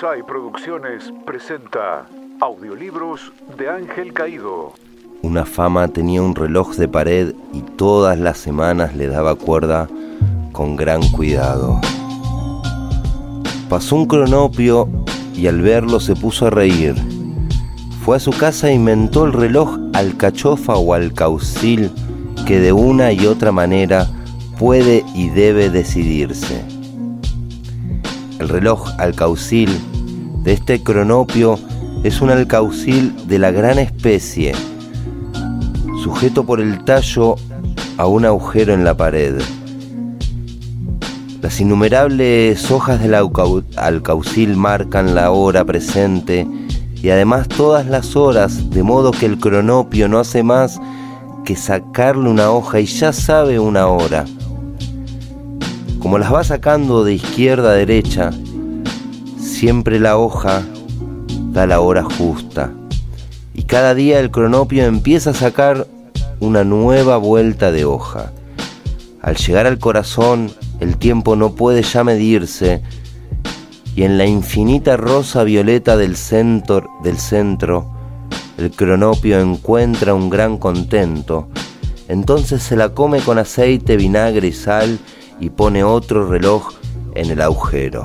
Psy Producciones presenta Audiolibros de Ángel Caído. Una fama tenía un reloj de pared y todas las semanas le daba cuerda con gran cuidado. Pasó un cronopio y al verlo se puso a reír. Fue a su casa e inventó el reloj alcachofa o alcaucil que de una y otra manera puede y debe decidirse. El reloj alcaucil de este cronopio es un alcaucil de la gran especie, sujeto por el tallo a un agujero en la pared. Las innumerables hojas del alcaucil marcan la hora presente y además todas las horas, de modo que el cronopio no hace más que sacarle una hoja y ya sabe una hora. Como las va sacando de izquierda a derecha, siempre la hoja da la hora justa. Y cada día el cronopio empieza a sacar una nueva vuelta de hoja. Al llegar al corazón, el tiempo no puede ya medirse y en la infinita rosa violeta del centro, del centro el cronopio encuentra un gran contento. Entonces se la come con aceite, vinagre y sal y pone otro reloj en el agujero.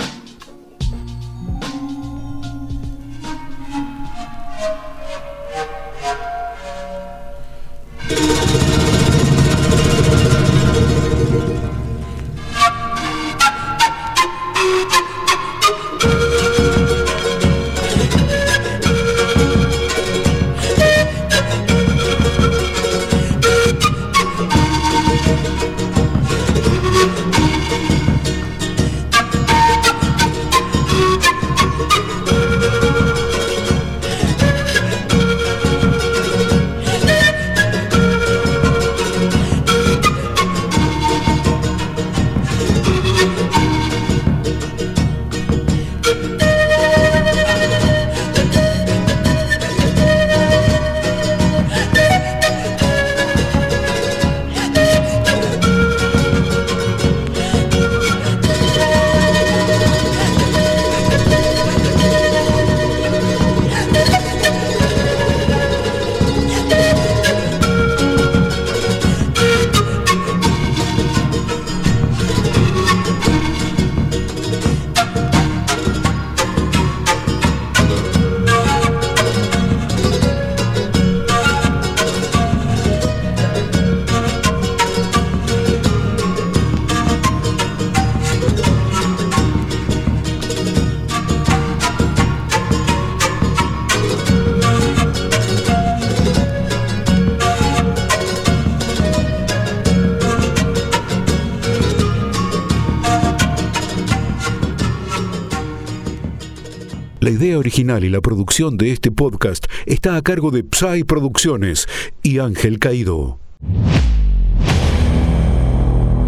La idea original y la producción de este podcast está a cargo de Psy Producciones y Ángel Caído.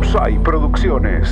Psy Producciones.